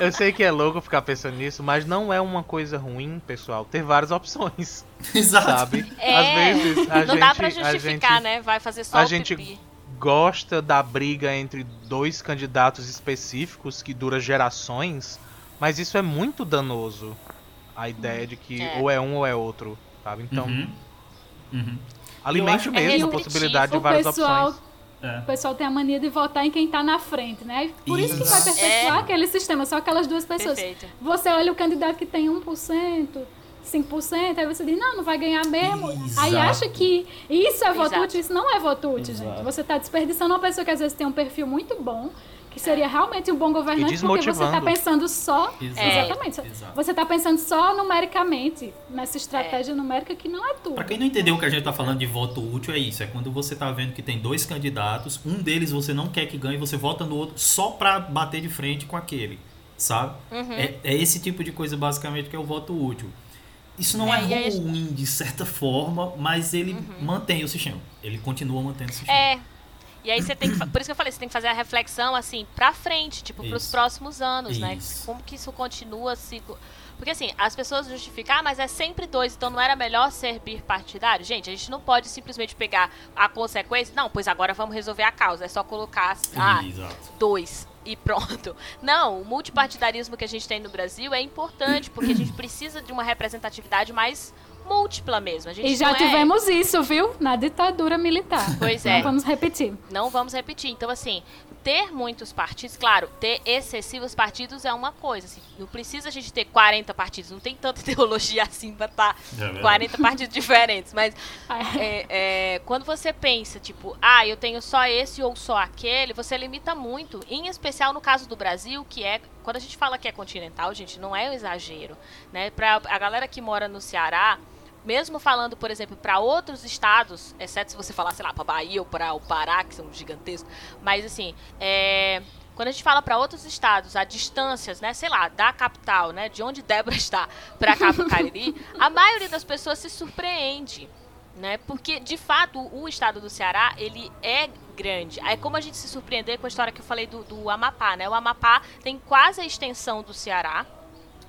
Eu sei que é louco ficar pensando nisso, mas não é uma coisa ruim, pessoal, ter várias opções, *laughs* Exato. sabe? É, Às vezes a não gente, dá pra a justificar, gente né? Vai fazer só a o gente- pipi. Gosta da briga entre dois candidatos específicos que dura gerações, mas isso é muito danoso. A ideia de que É. ou é um ou é outro, sabe? Então, Uhum. Uhum. alimente acho- mesmo É a possibilidade de várias pessoal opções. É. O pessoal tem a mania de votar em quem está na frente, né? Por isso que vai Exato. perpetuar É. aquele sistema, só aquelas duas pessoas. Perfeito. Você olha o candidato que tem 1%, 5%, aí você diz, não, não vai ganhar mesmo. Aí Exato. acha que isso é voto Exato. útil, isso não é voto útil, Exato. gente. Você está desperdiçando uma pessoa que às vezes tem um perfil muito bom, que seria realmente um bom governante, porque você está pensando só. Exato. Exatamente. Exato. Você está pensando só numericamente, nessa estratégia numérica que não é tudo. Pra quem não entendeu o que a gente tá falando de voto útil, é isso. É quando você tá vendo que tem dois candidatos, um deles você não quer que ganhe, você vota no outro só pra bater de frente com aquele. Sabe? Uhum. É, é esse tipo de coisa, basicamente, que é o voto útil. Isso não é, É, gente- ruim, de certa forma, mas ele mantém o sistema. Ele continua mantendo o sistema. É. E aí você tem que. Por isso que eu falei, você tem que fazer a reflexão assim, pra frente, tipo, pros Isso. próximos anos, né? Isso. Como que isso continua se. Porque assim, as pessoas justificam, ah, mas é sempre dois, então não era melhor ser bipartidário? Gente, a gente não pode simplesmente pegar a consequência. Não, pois agora vamos resolver a causa. É só colocar. Ah, Exato. dois e pronto. *laughs* Não, o multipartidarismo que a gente tem no Brasil é importante, porque a gente precisa de uma representatividade mais múltipla mesmo. A gente E já não é- tivemos isso, viu? Na ditadura militar. Pois Não é. vamos repetir. Não vamos repetir. Então, assim, ter muitos partidos, claro, ter excessivos partidos é uma coisa. Assim, não precisa a gente ter 40 partidos, não tem tanta *laughs* ideologia assim pra estar É verdade. 40 partidos diferentes. Mas *laughs* Ah, é, é, quando você pensa, tipo, ah, eu tenho só esse ou só aquele, você limita muito. Em especial no caso do Brasil, que é. Quando a gente fala que é continental, gente, não é um exagero. Né? Pra a galera que mora no Ceará. Mesmo falando, por exemplo, para outros estados, exceto se você falar, sei lá, para Bahia ou para o Pará, que são gigantescos, mas assim, é, quando a gente fala para outros estados, a distâncias, né, sei lá, da capital, né, de onde Débora está para Cariri, a maioria das pessoas se surpreende, né? Porque de fato o estado do Ceará ele é grande. Aí como a gente se surpreender com a história que eu falei do, do Amapá, né? O Amapá tem quase a extensão do Ceará.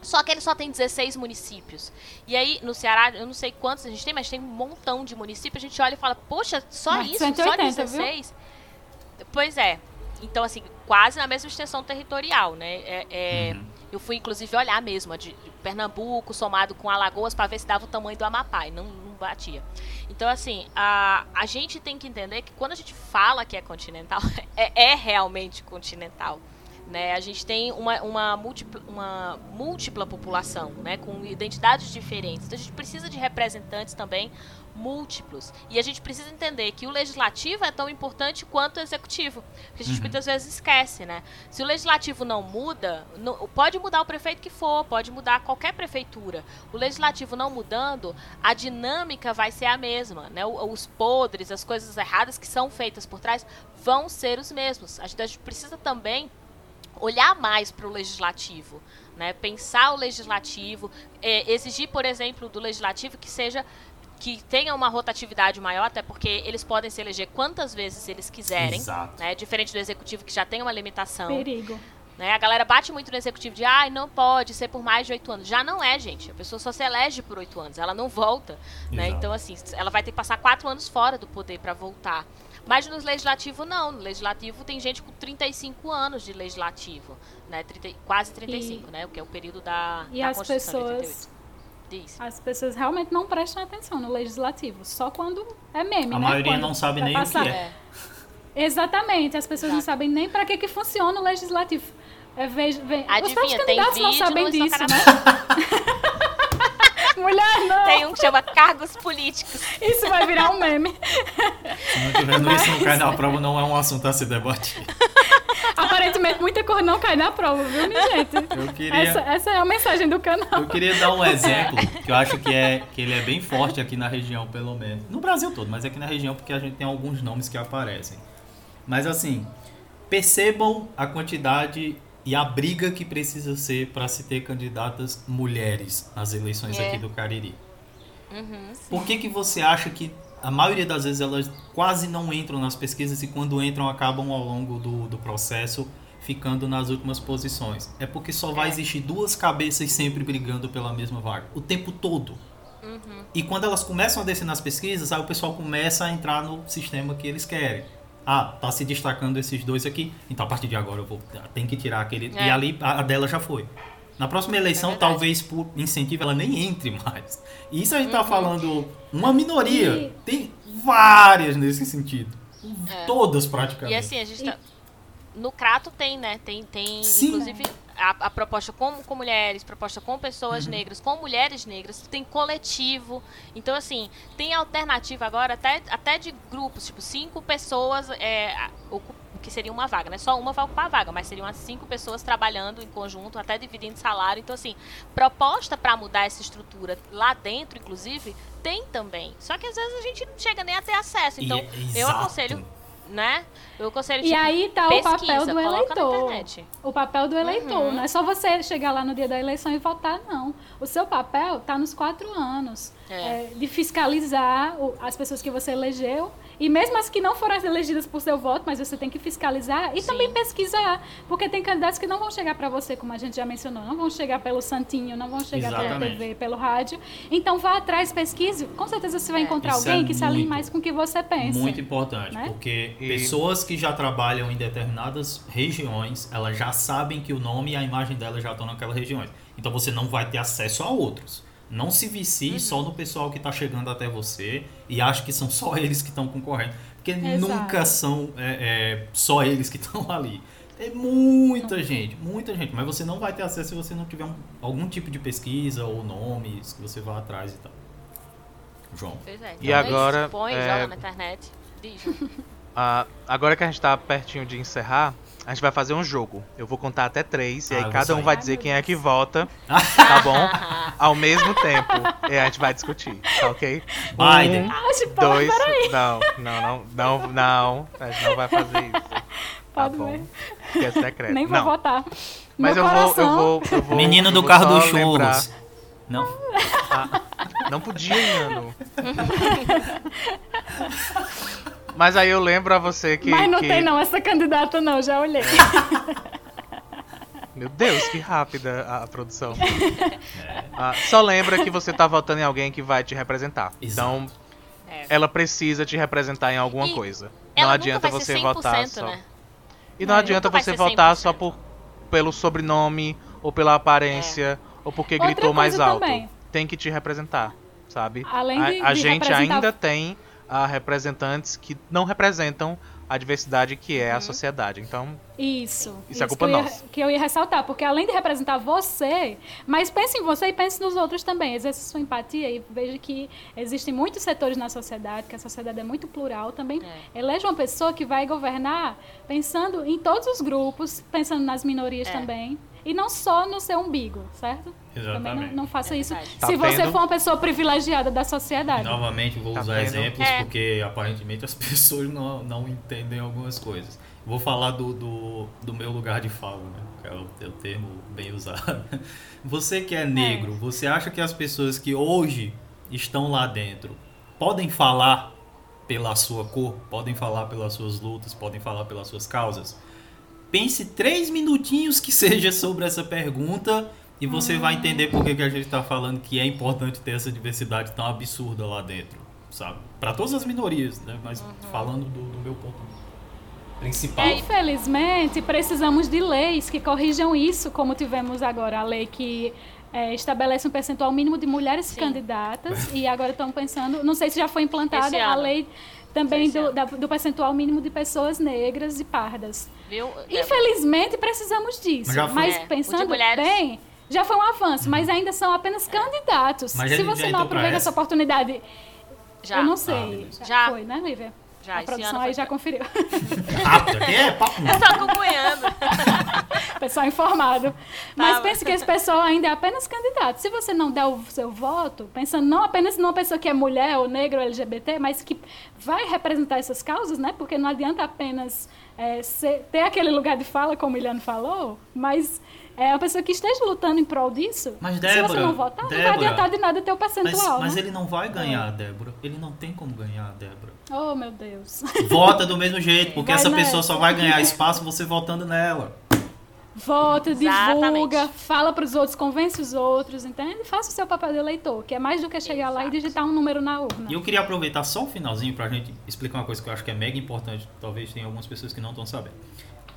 Só que ele só tem 16 municípios. E aí, no Ceará, eu não sei quantos a gente tem, mas tem um montão de municípios. A gente olha e fala, poxa, só Mais de isso? 180, só 16? Pois é. Então, assim, quase na mesma extensão territorial, né? É, é, Uhum. Eu fui, inclusive, olhar mesmo, de Pernambuco, somado com Alagoas, para ver se dava o tamanho do Amapá. E não, não batia. Então, assim, a, a gente tem que entender que quando a gente fala que é continental, *laughs* é, é realmente continental. Né? A gente tem uma, uma, múltipla, uma múltipla população, né? com identidades diferentes. Então a gente precisa de representantes também múltiplos. E a gente precisa entender que o legislativo é tão importante quanto o executivo. Que a gente uhum. muitas vezes esquece, né? Se o legislativo não muda, não, pode mudar o prefeito que for, pode mudar qualquer prefeitura. O legislativo não mudando, a dinâmica vai ser a mesma, né? Os podres, as coisas erradas que são feitas por trás vão ser os mesmos. A gente, a gente precisa também olhar mais para o legislativo, né? pensar o legislativo, é, exigir, por exemplo, do legislativo que seja que tenha uma rotatividade maior, até porque eles podem se eleger quantas vezes eles quiserem, Exato. né? Diferente do executivo que já tem uma limitação. Perigo. Né? A galera bate muito no executivo de, ah, não pode ser por mais de oito anos. Já não é, gente. A pessoa só se elege por oito anos, ela não volta, né? Então assim, ela vai ter que passar quatro anos fora do poder para voltar. Mas no legislativo não. No legislativo tem gente com 35 anos de legislativo, né? 30, quase 35, e, né? O que é o período da, e da as pessoas Diz. As pessoas realmente não prestam atenção no legislativo, só quando é meme, A né? maioria quando não sabe nem passar. o que é. é. Exatamente, as pessoas Exato. não sabem nem para que que funciona o legislativo. É, veja, Adivinha, os candidatos não sabem disso, né? *laughs* Mulher, não. Tem um que chama cargos políticos. Isso vai virar um meme. Se não tiver Mas... isso, não cai na prova, não é um assunto a se debater. Aparentemente, muita cor não cai na prova, viu, minha gente? Eu queria... essa, essa é a mensagem do canal. Eu queria dar um exemplo *laughs* que eu acho que, é, que ele é bem forte aqui na região, pelo menos. No Brasil todo, mas aqui na região porque a gente tem alguns nomes que aparecem. Mas assim, percebam a quantidade e a briga que precisa ser para se ter candidatas mulheres nas eleições é. aqui do Cariri. Uhum, Por que, que você acha que a maioria das vezes elas quase não entram nas pesquisas e quando entram acabam ao longo do, do processo ficando nas últimas posições? É porque só vai é. existir duas cabeças sempre brigando pela mesma vaga, o tempo todo. Uhum. E quando elas começam a descer nas pesquisas, aí o pessoal começa a entrar no sistema que eles querem ah, tá se destacando esses dois aqui, então a partir de agora eu vou tem que tirar aquele é. e ali a, a, dela já foi. Na próxima eleição, é talvez por incentivo ela nem entre mais. E isso a gente tá uhum. tá falando uma minoria. E... Tem várias nesse sentido. É. Todas praticamente. E assim, a gente tá no Crato tem, né? Tem tem Sim. inclusive a, a, proposta com, com mulheres, proposta com pessoas uhum. negras, com mulheres negras, tem coletivo. Então, assim, tem alternativa agora até, até de grupos, tipo, cinco pessoas é, que seria uma vaga, né? Só uma vai ocupar a vaga, mas seriam as cinco pessoas trabalhando em conjunto, até dividindo salário. Então, assim, proposta para mudar essa estrutura lá dentro, inclusive, tem também. Só que às vezes a gente não chega nem a ter acesso. Então, e, eu aconselho né? Eu aconselho, tipo, E aí tá pesquisa, o papel do eleitor. O papel do eleitor. Uhum. Não é só você chegar lá no dia da eleição e votar, não. O seu papel tá nos quatro anos. É. É, de fiscalizar as pessoas que você elegeu e mesmo as que não foram elegidas por seu voto, mas você tem que fiscalizar e Sim. também pesquisar. Porque tem candidatos que não vão chegar para você, como a gente já mencionou, não vão chegar pelo Santinho, não vão chegar Exatamente. pela TV, pelo rádio. Então vá atrás, pesquise. Com certeza você vai é. encontrar Isso alguém é que se alinhe mais com o que você pensa. Muito importante, né? porque e... pessoas que já trabalham em determinadas regiões, elas já sabem que o nome e a imagem delas já estão naquelas regiões. Então você não vai ter acesso a outros. Não se vicie uhum. só no pessoal que está chegando até você e acha que são *laughs* só eles que estão concorrendo. Porque Exato. nunca são é, é, só eles que estão ali. É muita não. gente, muita gente. Mas você não vai ter acesso se você não tiver um, algum tipo de pesquisa ou nomes que você vá atrás e tal. João. Pois é. E agora. Põe, é... joga na internet. Diz. *laughs* Ah, agora que a gente está pertinho de encerrar, a gente vai fazer um jogo. Eu vou contar até três, e aí ah, cada um vai dizer quem é que vota, *laughs* tá bom? Ao mesmo tempo. E a gente vai discutir, tá ok? Biden. Um, dois. Não, não, não, não, não. A gente não vai fazer isso. Tá Pode bom? ver. Porque é secreto. Nem vou não. votar. Mas eu vou, eu vou, eu vou. Menino do carro dos churros. Não. Ah, não podia, Nano. *laughs* Mas aí eu lembro a você que. Mas não que... tem não, essa candidata não, já olhei. *laughs* Meu Deus, que rápida a, produção. É. Ah, só lembra que você tá votando em alguém que vai te representar. Exato. Então, é. ela precisa te representar em alguma e coisa. Não adianta você votar só. Né? E não, não adianta você votar só por, pelo sobrenome, ou pela aparência, é. ou porque Outra gritou mais alto. Também. Tem que te representar. sabe? Além de- a a de gente representar- ainda tem ah, representantes que não representam a diversidade que é a sociedade. Então, Isso. Isso é culpa que eu ia- nossa. Que eu ia ressaltar, porque além de representar você, mas pense em você e pense nos outros também. Exerça sua empatia e veja que existem muitos setores na sociedade, que a sociedade é muito plural. Também É. eleja uma pessoa que vai governar pensando em todos os grupos, pensando nas minorias É. também. E não só no seu umbigo, certo? Também Exatamente. não, não faça É isso. Tá se você vendo? for uma pessoa privilegiada da sociedade. Novamente, vou Tá usar vendo? exemplos É. porque aparentemente as *laughs* pessoas não, não entendem algumas coisas. Vou falar do, do, do meu lugar de fala, né? Que é o, é o termo bem usado. *laughs* Você que é negro, você acha que as pessoas que hoje estão lá dentro podem falar pela sua cor, podem falar pelas suas lutas, podem falar pelas suas causas? Pense três minutinhos que *laughs* seja sobre essa pergunta e você vai entender por que, que a gente está falando que é importante ter essa diversidade tão absurda lá dentro, sabe? Para todas as minorias, né? Mas falando do, do meu ponto principal. É, Infelizmente, precisamos de leis que corrijam isso, como tivemos agora a lei que é, estabelece um percentual mínimo de mulheres Sim. candidatas *laughs* e agora estão pensando, não sei se já foi implantada a ano. lei também do, da- do percentual mínimo de pessoas negras e pardas. Viu? Infelizmente, precisamos disso. Mas já foi. Mas É, pensando mulheres- bem, já foi um avanço, mas ainda são apenas candidatos. Mas se você não aproveita essa? oportunidade, Já. eu não Ah, sei. beleza. Já. Foi, né, Lívia? Já, a esse produção ano aí já conferiu. *laughs* Rápido, aqui é papo. Eu tô acompanhando. *laughs* pessoal informado. Mas Tá, pense que esse pessoal ainda é apenas candidato. Se você não der o seu voto, pensando não apenas numa pessoa que é mulher ou negra ou LGBT, mas que vai representar essas causas, né? Porque não adianta apenas é, ser- ter aquele lugar de fala, como o Iliano falou, mas é uma pessoa que esteja lutando em prol disso. Mas, se você Débora, não votar, não vai Débora, adiantar de nada ter o Mas, percentual. mas né? ele não vai ganhar, Débora. Ele não tem como ganhar, Débora. Oh, meu Deus. Vota do mesmo jeito, porque Vai essa nessa. pessoa só vai ganhar espaço você votando nela. Vota, Exatamente. divulga, fala para os outros, convence os outros, entende? Faça o seu papel de eleitor, que é mais do que chegar lá e Exato. digitar um número na urna. E eu queria aproveitar só o finalzinho pra gente explicar uma coisa que eu acho que é mega importante. Talvez tenha algumas pessoas que não estão sabendo.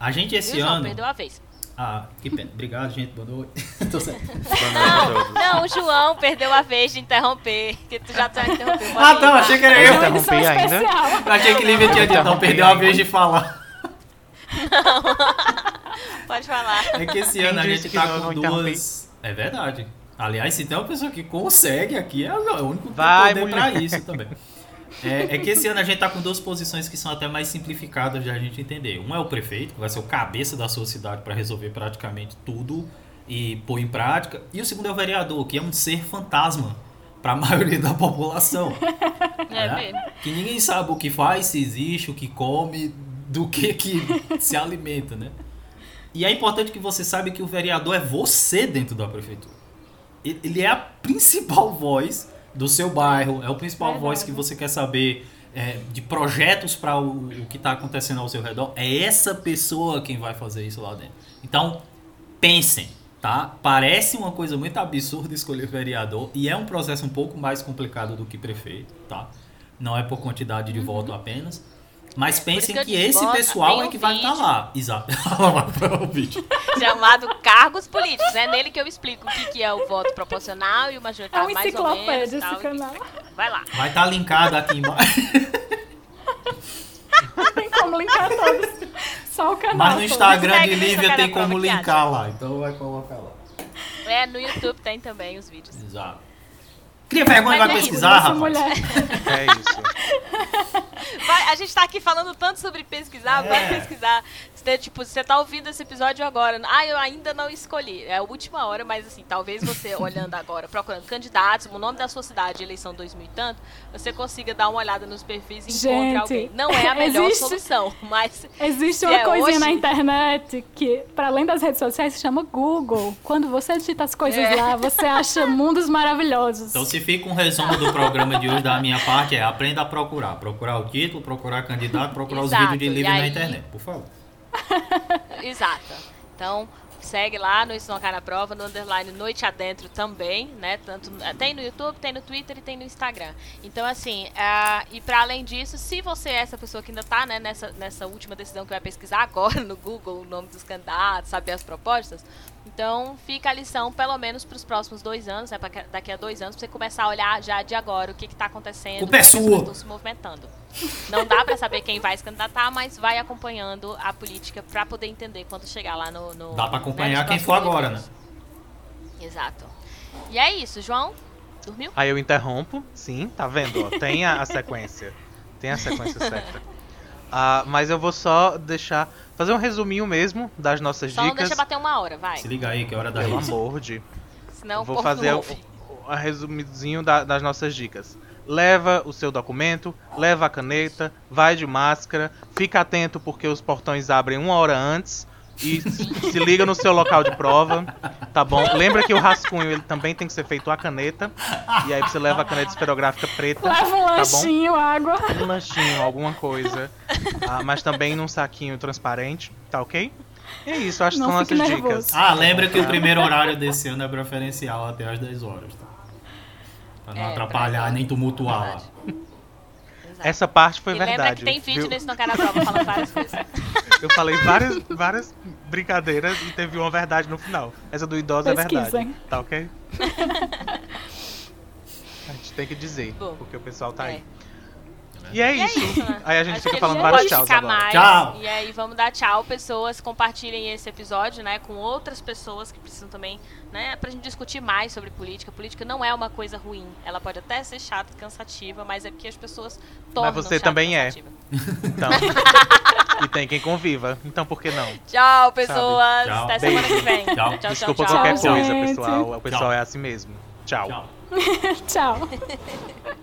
A gente esse João? ano. Perdeu a vez. Ah, que pena. Obrigado, gente. Boa noite. *laughs* Tô certo. Não, não, o João perdeu a vez de interromper. Que tu já tá interrompendo. Ah, tá. Achei que era Eu eu. interrompi ainda. especial. Achei que Lívia tinha dito. Não, perdeu a vez de falar. *laughs* Pode falar. É que esse Quem ano a gente tá não, com não duas. É verdade. Aliás, se tem uma pessoa que consegue aqui, é o único que Vai, tem poder pra mulher. isso também. *laughs* É, é que esse ano a gente tá com duas posições que são até mais simplificadas de a gente entender. Um é o prefeito, que vai ser o cabeça da sua cidade para resolver praticamente tudo e pôr em prática. E o segundo é o vereador, que é um ser fantasma para a *laughs* maioria da população. *laughs* É né? mesmo. Que ninguém sabe o que faz, se existe, o que come, do que que *laughs* se alimenta, né? E é importante que você saiba que o vereador é você dentro da prefeitura. Ele ele é a principal voz do seu bairro, é o principal Verdade. voz que você quer saber é, de projetos para o, o que está acontecendo ao seu redor. É essa pessoa quem vai fazer isso lá dentro. Então, pensem, tá? Parece uma coisa muito absurda escolher vereador e é um processo um pouco mais complicado do que prefeito, tá? Não é por quantidade de voto apenas. Mas. É, pensem que, que esse pessoal é que vai estar vídeo. lá. Exato. Ela vai para o vídeo. *laughs* Chamado cargos políticos. É nele que eu explico o que, que é o voto proporcional e o É majoritário uma mais ou menos. enciclopédia tal. esse canal. Vai lá. Vai estar linkado aqui embaixo. Não tem como linkar todos. Só o canal. Mas no. Instagram de Lívia tem como linkar lá. Então vai colocar lá. É, no YouTube tem também os vídeos. Exato. Cria vergonha, vai é pesquisar, rapaz. mulher. É isso. *laughs* Vai, a gente tá aqui falando tanto sobre pesquisar, É. vai pesquisar. Você, tipo, você tá ouvindo esse episódio agora. Ah, eu ainda não escolhi. É a última hora, mas assim, talvez você *laughs* olhando agora, procurando candidatos, o nome da sua cidade, eleição 2000 e tanto, você consiga dar uma olhada nos perfis e encontre Gente, alguém. Não é a melhor existe- solução, mas Existe uma é coisinha hoje- na internet que, para além das redes sociais, se chama Google. Quando você digita as coisas É. lá, você acha mundos maravilhosos. Então, se fica um resumo do programa de hoje da minha parte, é aprenda a procurar. Procurar o título, procurar candidato, procurar Exato, os vídeos de livro na aí- internet, por favor. *laughs* Exato. Então, Segue lá no Isso Não Cai na Prova, no underline Noite Adentro também, né? Tanto, tem no YouTube, tem no Twitter e tem no Instagram. Então, assim, uh, e para além disso, se você é essa pessoa que ainda tá né, nessa, nessa última decisão que vai pesquisar agora no Google o nome dos candidatos, saber as propostas, então fica a lição, pelo menos para os próximos dois anos, né, pra daqui a dois anos, para você começar a olhar já de agora o que está acontecendo, o as pessoas estão se movimentando. Não dá para saber quem vai se candidatar, mas vai acompanhando a política para poder entender quando chegar lá no. no dá para acompanhar né, quem for agora, né? Exato. E é isso, João. Dormiu? Aí eu interrompo, sim, tá vendo? Ó, tem a, a sequência. Tem a sequência certa. Uh, mas eu vou só deixar. Fazer um resuminho mesmo das nossas só dicas. Só deixa bater uma hora, vai. Se liga aí, que é hora da Pelo amor de. Senão vou fazer o, o, resumidozinho da, das nossas dicas leva o seu documento, leva a caneta, vai de máscara, fica atento porque os portões abrem uma hora antes e se liga no seu local de prova, tá bom? Lembra que o rascunho ele também tem que ser feito a caneta e aí você leva a caneta esferográfica preta, leva um tá lanchinho, bom? água, um lanchinho, alguma coisa, ah, mas também num saquinho transparente, tá ok? E é isso, acho que são nossas dicas. Ah, lembra que o primeiro horário desse ano é preferencial até às 10 horas, tá? Pra não é, atrapalhar nem tumultuar lá. Essa parte foi e verdade. Lembra que tem vídeo viu? nesse No Prova falando várias *laughs* coisas. Eu falei várias, várias brincadeiras e teve uma verdade no final. Essa do idoso é verdade. Tá ok? *laughs* a gente tem que dizer, Bom, porque o pessoal tá é. aí. E é, e isso. é isso. Né? Aí a gente Acho fica falando vários tchau agora. tchau. E aí vamos dar tchau, pessoas. Compartilhem esse episódio, né, com outras pessoas que precisam também, né, pra gente discutir mais sobre política. Política não é uma coisa ruim. Ela pode até ser chata, cansativa, mas é porque as pessoas tornam Mas você também é. Então. *laughs* e tem quem conviva. Então por que não? Tchau, pessoas. Tchau. Até Beijo. semana que vem. Tchau. tchau Desculpa tchau, qualquer coisa, pessoal. O pessoal é assim mesmo. Tchau. Tchau. *laughs* tchau.